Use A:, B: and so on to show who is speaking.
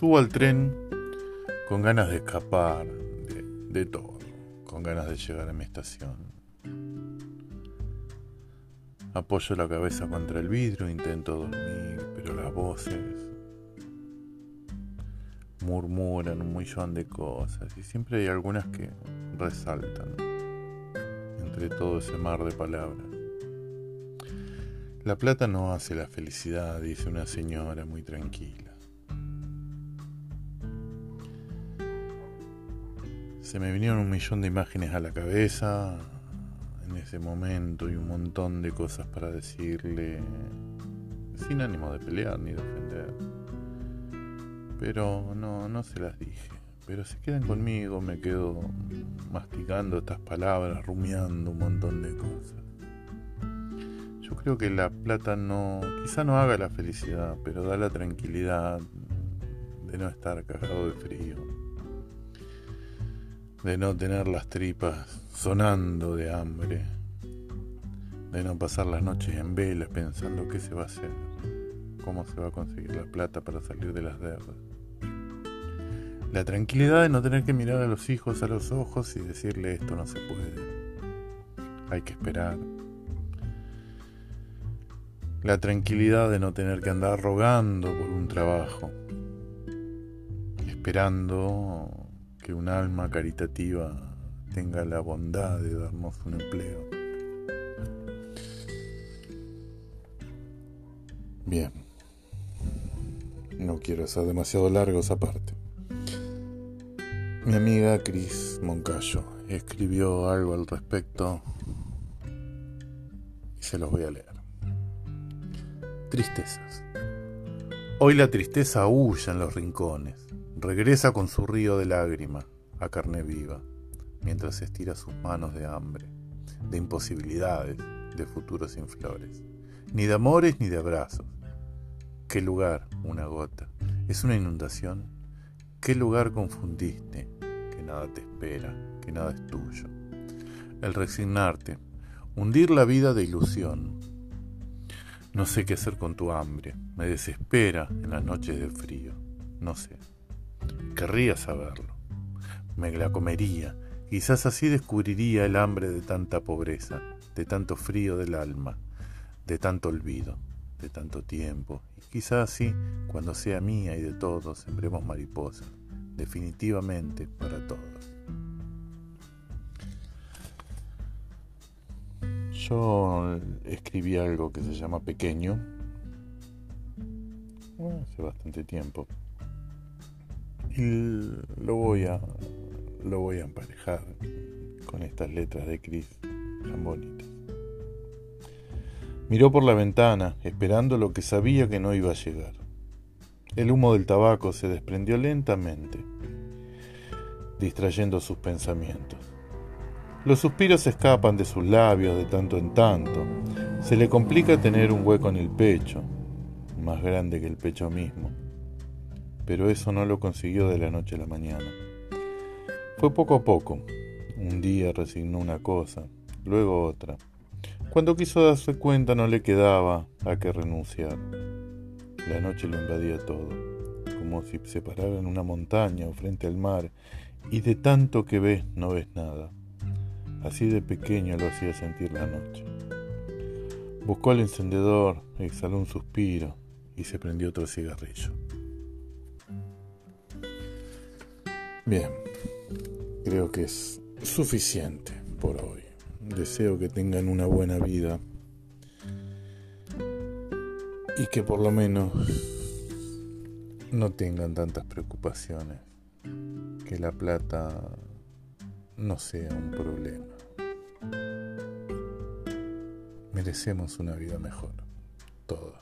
A: Subo al tren con ganas de escapar de, todo, con ganas de llegar a mi estación. Apoyo la cabeza contra el vidrio, intento dormir, pero las voces murmuran un millón de cosas y siempre hay algunas que resaltan entre todo ese mar de palabras. La plata no hace la felicidad, dice una señora muy tranquila. Se me vinieron un millón de imágenes a la cabeza en ese momento y un montón de cosas para decirle sin ánimo de pelear ni de ofender. Pero no, no se las dije. Pero se quedan conmigo, me quedo masticando estas palabras, rumiando un montón de cosas. Yo creo que la plata no, quizá no haga la felicidad, pero da la tranquilidad de no estar cagado de frío, de no tener las tripas sonando de hambre, de no pasar las noches en velas pensando qué se va a hacer, cómo se va a conseguir la plata para salir de las deudas. La tranquilidad de no tener que mirar a los hijos a los ojos y decirle esto no se puede, hay que esperar la tranquilidad de no tener que andar rogando por un trabajo, esperando que un alma caritativa tenga la bondad de darnos un empleo. Bien, no quiero hacer demasiado largo esa parte. Mi amiga Cris Moncayo escribió algo al respecto y se los voy a leer. Tristezas. Hoy la tristeza huye en los rincones, regresa con su río de lágrima a carne viva, mientras estira sus manos de hambre, de imposibilidades, de futuros sin flores, ni de amores ni de abrazos. ¿Qué lugar, una gota? ¿Es una inundación? ¿Qué lugar confundiste? Que nada te espera, que nada es tuyo. El resignarte, hundir la vida de ilusión, no sé qué hacer con tu hambre. Me desespera en las noches de frío. No sé. Querría saberlo. Me la comería. Quizás así descubriría el hambre de tanta pobreza, de tanto frío del alma, de tanto olvido, de tanto tiempo. Y quizás así, cuando sea mía y de todos, sembremos mariposas, definitivamente para todos. Yo escribí algo que se llama Pequeño hace bastante tiempo y lo voy a lo voy a emparejar con estas letras de Chris tan bonitas. Miró por la ventana, esperando lo que sabía que no iba a llegar. El humo del tabaco se desprendió lentamente, distrayendo sus pensamientos. Los suspiros escapan de sus labios de tanto en tanto. Se le complica tener un hueco en el pecho, más grande que el pecho mismo. Pero eso no lo consiguió de la noche a la mañana. Fue poco a poco. Un día resignó una cosa, luego otra. Cuando quiso darse cuenta no le quedaba a qué renunciar. La noche lo invadía todo, como si se parara en una montaña o frente al mar, y de tanto que ves no ves nada. Así de pequeño lo hacía sentir la noche. Buscó el encendedor, exhaló un suspiro y se prendió otro cigarrillo. Bien, creo que es suficiente por hoy. Deseo que tengan una buena vida y que por lo menos no tengan tantas preocupaciones, que la plata no sea un problema. Merecemos una vida mejor, todos.